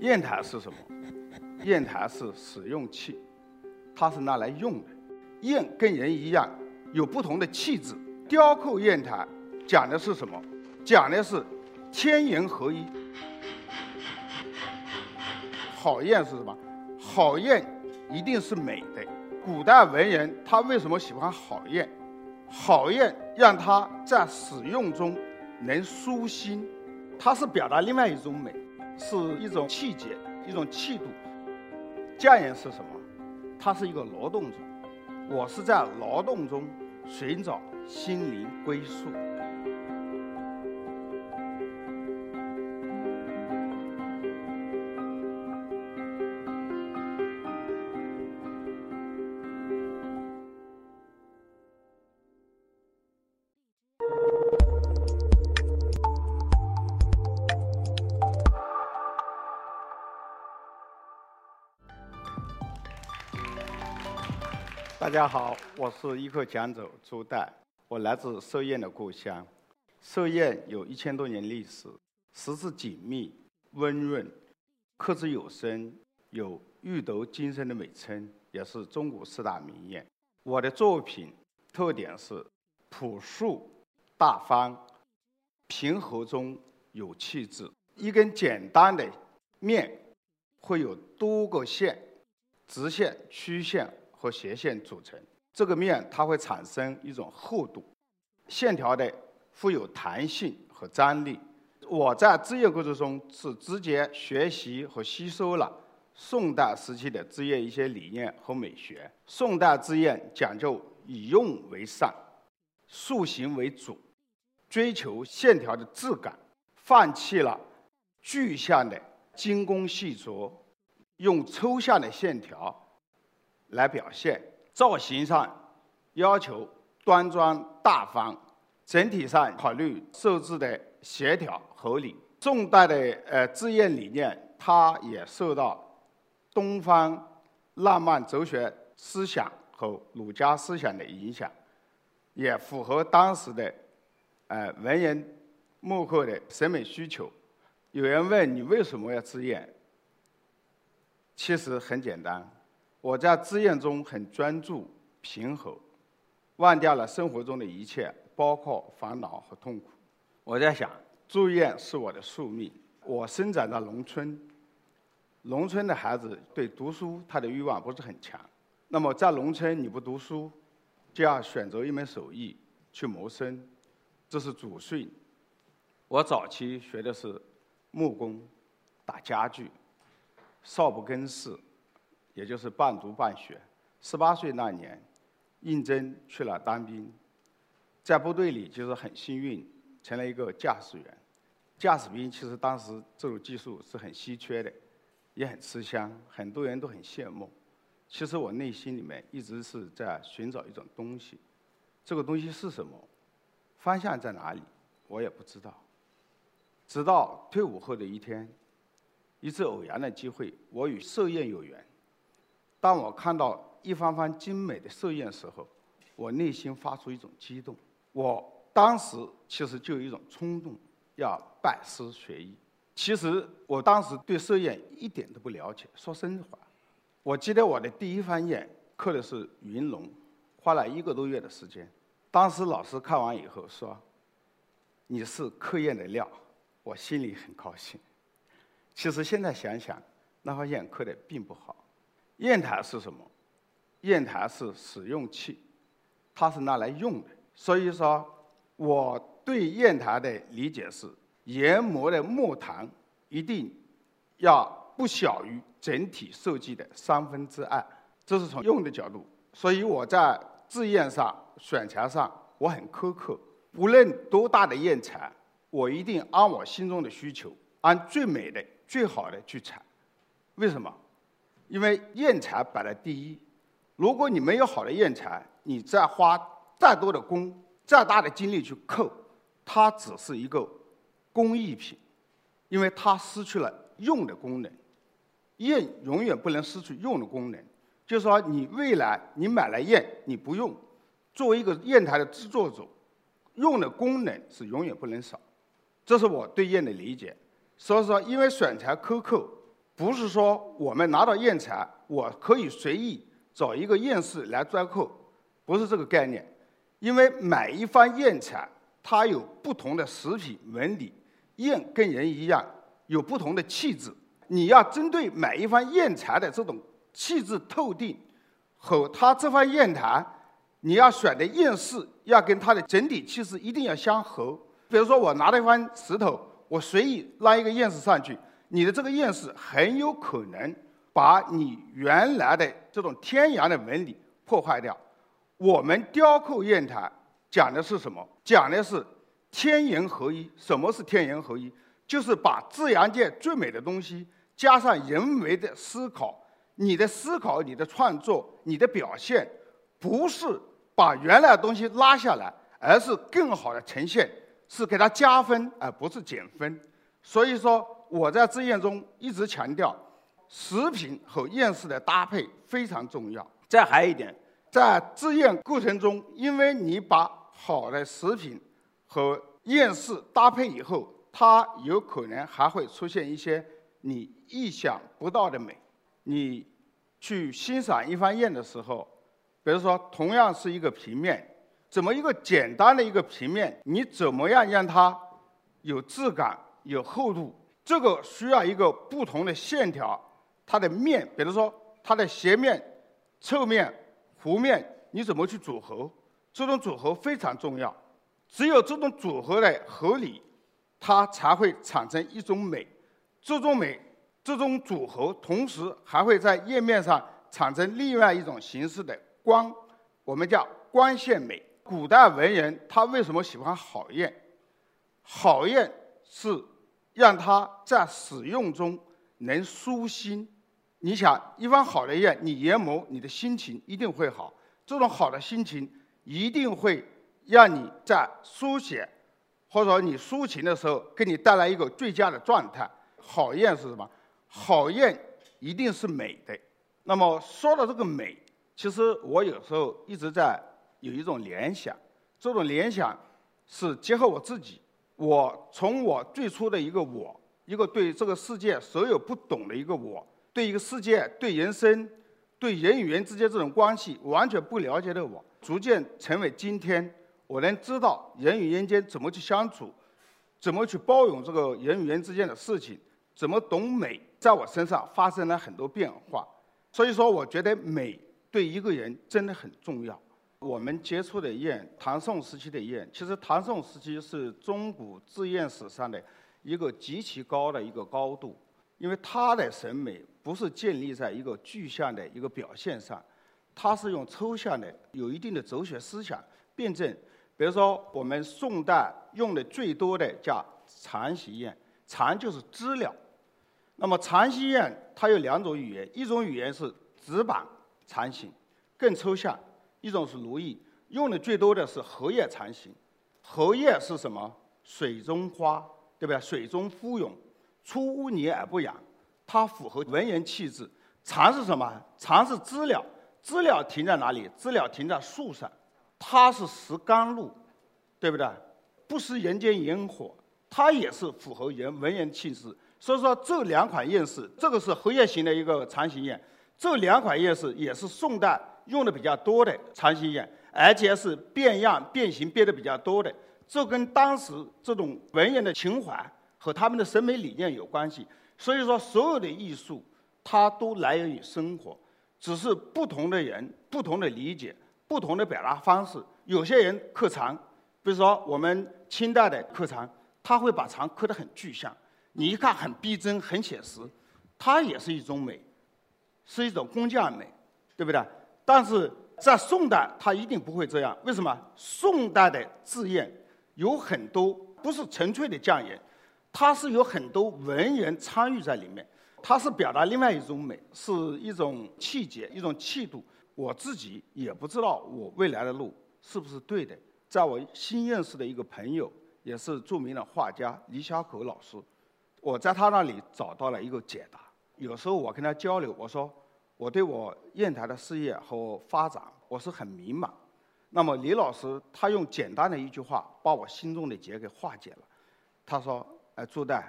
砚台是什么？砚台是使用器，它是拿来用的。砚跟人一样，有不同的气质。雕刻砚台讲的是什么？讲的是天人合一。好砚是什么？好砚一定是美的。古代文人他为什么喜欢好砚？好砚让他在使用中能舒心，它是表达另外一种美，是一种气节，一种气度。匠人是什么？他是一个劳动者，我是在劳动中寻找心灵归宿。大家好，我是一刻讲者朱代，我来自寿宴的故乡。寿宴有一千多年历史，石质紧密、温润，刻字有声，有玉斗精深的美称，也是中国四大名宴。我的作品特点是朴素、大方、平和中有气质。一根简单的面会有多个线，直线、曲线。和斜线组成，这个面它会产生一种厚度，线条的富有弹性和张力。我在制砚过程中是直接学习和吸收了宋代时期的制砚一些理念和美学。宋代制砚讲究以用为上，塑形为主，追求线条的质感，放弃了具象的精工细琢，用抽象的线条。来表现造型上要求端庄大方，整体上考虑设置的协调合理。宋代的呃制砚理念，它也受到东方浪漫哲学思想和儒家思想的影响，也符合当时的呃文人墨客的审美需求。有人问你为什么要制砚？其实很简单。我在自砚中很专注、平和，忘掉了生活中的一切，包括烦恼和痛苦。我在想，住院是我的宿命。我生长在农村，农村的孩子对读书他的欲望不是很强。那么在农村你不读书，就要选择一门手艺去谋生，这是祖训。我早期学的是木工，打家具，少不更事。也就是半读半学。十八岁那年，应征去了当兵，在部队里就是很幸运，成了一个驾驶员。驾驶兵其实当时这种技术是很稀缺的，也很吃香，很多人都很羡慕。其实我内心里面一直是在寻找一种东西，这个东西是什么，方向在哪里，我也不知道。直到退伍后的一天，一次偶然的机会，我与寿宴有缘。当我看到一方方精美的寿宴时候，我内心发出一种激动。我当时其实就有一种冲动，要拜师学艺。其实我当时对寿宴一点都不了解。说真话，我记得我的第一方宴刻的是云龙，花了一个多月的时间。当时老师看完以后说：“你是刻砚的料。”我心里很高兴。其实现在想想，那方砚刻的并不好。砚台是什么？砚台是使用器，它是拿来用的。所以说，我对砚台的理解是：研磨的木糖一定要不小于整体设计的三分之二。这是从用的角度。所以我在制砚上选材上我很苛刻，无论多大的砚材，我一定按我心中的需求，按最美的、最好的去采。为什么？因为砚材摆在第一，如果你没有好的砚材，你再花再多的工、再大的精力去刻，它只是一个工艺品，因为它失去了用的功能。砚永远不能失去用的功能，就是说，你未来你买了砚，你不用，作为一个砚台的制作者，用的功能是永远不能少。这是我对砚的理解。所以说，因为选材苛刻，不是说我们拿到砚材，我可以随意找一个砚室来篆刻，不是这个概念。因为每一方砚材，它有不同的食品纹理，砚跟人一样，有不同的气质。你要针对每一方砚材的这种气质透定，和它这方砚台，你要选的砚室要跟它的整体气质一定要相合。比如说，我拿了一方石头，我随意拉一个砚室上去，你的这个验室很有可能把你原来的这种天然的纹理破坏掉。我们雕刻砚台讲的是什么？讲的是天人合一。什么是天人合一？就是把自然界最美的东西加上人为的思考。你的思考、你的创作、你的表现，不是把原来的东西拉下来，而是更好的呈现，是给它加分，而不是减分。所以说，我在制砚中一直强调，食品和宴饰的搭配非常重要。再还有一点。在制砚过程中，因为你把好的食品和宴饰搭配以后，它有可能还会出现一些你意想不到的美。你去欣赏一番宴的时候，比如说同样是一个平面，怎么一个简单的一个平面，你怎么样让它有质感、有厚度？这个需要一个不同的线条，它的面，比如说它的斜面、侧面。弧面你怎么去组合？这种组合非常重要，只有这种组合的合理，它才会产生一种美。这种美，这种组合，同时还会在页面上产生另外一种形式的光，我们叫光线美。古代文人他为什么喜欢好砚？好砚是让他在使用中能舒心。你想一方好的砚，你研磨，你的心情一定会好。这种好的心情一定会让你在书写或者你抒情的时候，给你带来一个最佳的状态。好砚是什么？好砚一定是美的。那么说到这个美，其实我有时候一直在有一种联想，这种联想是结合我自己。我从我最初的一个我，一个对这个世界所有不懂的一个我。对一个世界、对人生、对人与人之间这种关系完全不了解的我，逐渐成为今天我能知道人与人间怎么去相处，怎么去包容这个人与人之间的事情，怎么懂美，在我身上发生了很多变化。所以说，我觉得美对一个人真的很重要。我们接触的砚，唐宋时期的砚，其实唐宋时期是中古制砚史上的一个极其高的一个高度。因为它的审美不是建立在一个具象的一个表现上，它是用抽象的、有一定的哲学思想辩证。比如说，我们宋代用的最多的叫长席砚，长就是知了。那么长席砚它有两种语言，一种语言是纸板长形，更抽象；一种是如意，用的最多的是荷叶长形。荷叶是什么？水中花，对不对？水中芙蓉。出污泥而不染，它符合文人气质。长是什么？长是知了，知了停在哪里？知了停在树上，它是食甘露，对不对？不食人间烟火，它也是符合人文人气质。所以说，这两款砚式，这个是荷叶形的一个长形砚，这两款砚式也是宋代用的比较多的长形砚，而且是变样变形变得比较多的。这跟当时这种文人的情怀。和他们的审美理念有关系，所以说所有的艺术它都来源于生活，只是不同的人、不同的理解、不同的表达方式。有些人刻长，比如说我们清代的刻长，他会把长刻得很具象，你一看很逼真、很写实，它也是一种美，是一种工匠美，对不对？但是在宋代，它一定不会这样。为什么？宋代的字砚有很多不是纯粹的匠人。它是有很多文人参与在里面，它是表达另外一种美，是一种气节，一种气度。我自己也不知道我未来的路是不是对的。在我新认识的一个朋友，也是著名的画家李小口老师，我在他那里找到了一个解答。有时候我跟他交流，我说我对我砚台的事业和发展我是很迷茫。那么李老师他用简单的一句话把我心中的结给化解了，他说。哎，朱丹，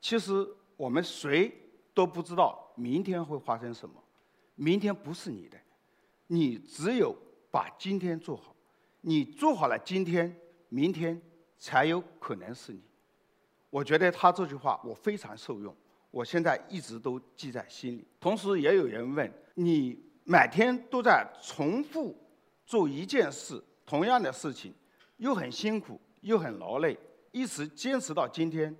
其实我们谁都不知道明天会发生什么，明天不是你的，你只有把今天做好，你做好了今天，明天才有可能是你。我觉得他这句话我非常受用，我现在一直都记在心里。同时也有人问你，每天都在重复做一件事，同样的事情，又很辛苦又很劳累，一直坚持到今天。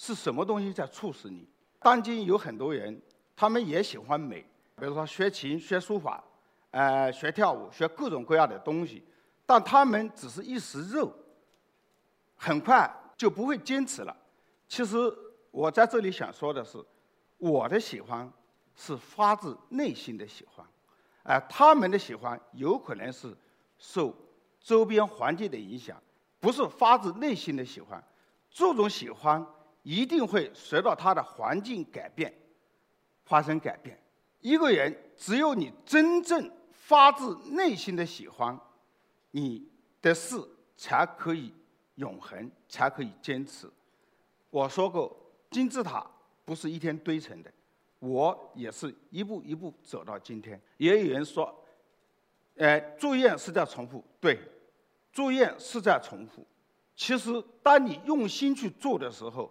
是什么东西在促使你？当今有很多人，他们也喜欢美，比如说学琴、学书法，呃，学跳舞，学各种各样的东西，但他们只是一时热，很快就不会坚持了。其实我在这里想说的是，我的喜欢是发自内心的喜欢，而他们的喜欢有可能是受周边环境的影响，不是发自内心的喜欢。这种喜欢。一定会随着他的环境改变发生改变。一个人只有你真正发自内心的喜欢，你的事才可以永恒，才可以坚持。我说过，金字塔不是一天堆成的，我也是一步一步走到今天。也有人说，呃，作业是在重复，对，作业是在重复。其实，当你用心去做的时候，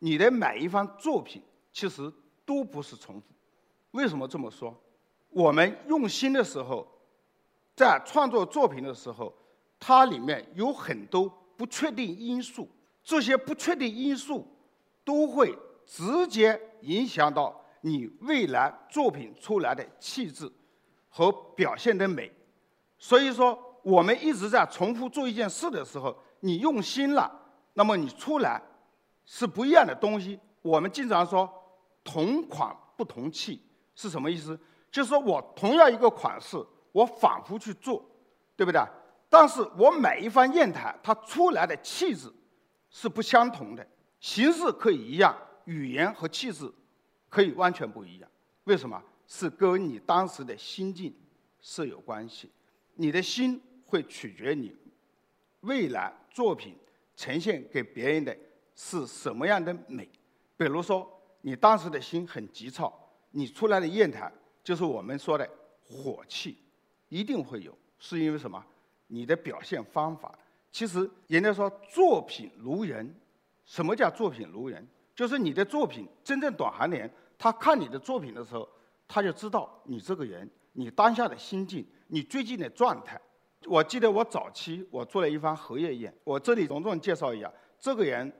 你的每一番作品其实都不是重复，为什么这么说？我们用心的时候，在创作作品的时候，它里面有很多不确定因素，这些不确定因素都会直接影响到你未来作品出来的气质和表现的美。所以说，我们一直在重复做一件事的时候，你用心了，那么你出来。是不一样的东西。我们经常说“同款不同气”是什么意思？就是说我同样一个款式，我反复去做，对不对？但是我每一番砚台，它出来的气质是不相同的。形式可以一样，语言和气质可以完全不一样。为什么？是跟你当时的心境是有关系。你的心会取决你未来作品呈现给别人的。是什么样的美？比如说，你当时的心很急躁，你出来的砚台就是我们说的火气，一定会有。是因为什么？你的表现方法。其实人家说作品如人，什么叫作品如人？就是你的作品真正懂行的人，他看你的作品的时候，他就知道你这个人，你当下的心境，你最近的状态。我记得我早期我做了一番荷叶砚，我这里隆重介绍一下，这个人。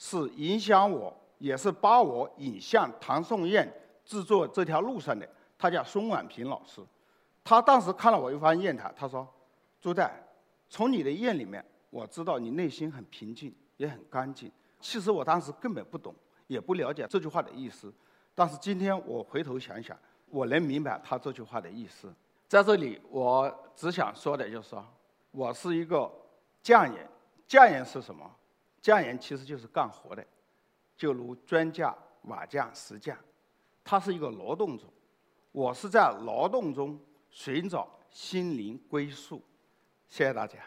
是影响我，也是把我引向唐宋砚制作这条路上的。他叫孙婉平老师，他当时看了我一番砚台，他说：“朱代，从你的砚里面，我知道你内心很平静，也很干净。”其实我当时根本不懂，也不了解这句话的意思。但是今天我回头想想，我能明白他这句话的意思。在这里，我只想说的就是说，我是一个匠人。匠人是什么？匠人其实就是干活的，就如砖匠、瓦匠、石匠，他是一个劳动者。我是在劳动中寻找心灵归宿。谢谢大家。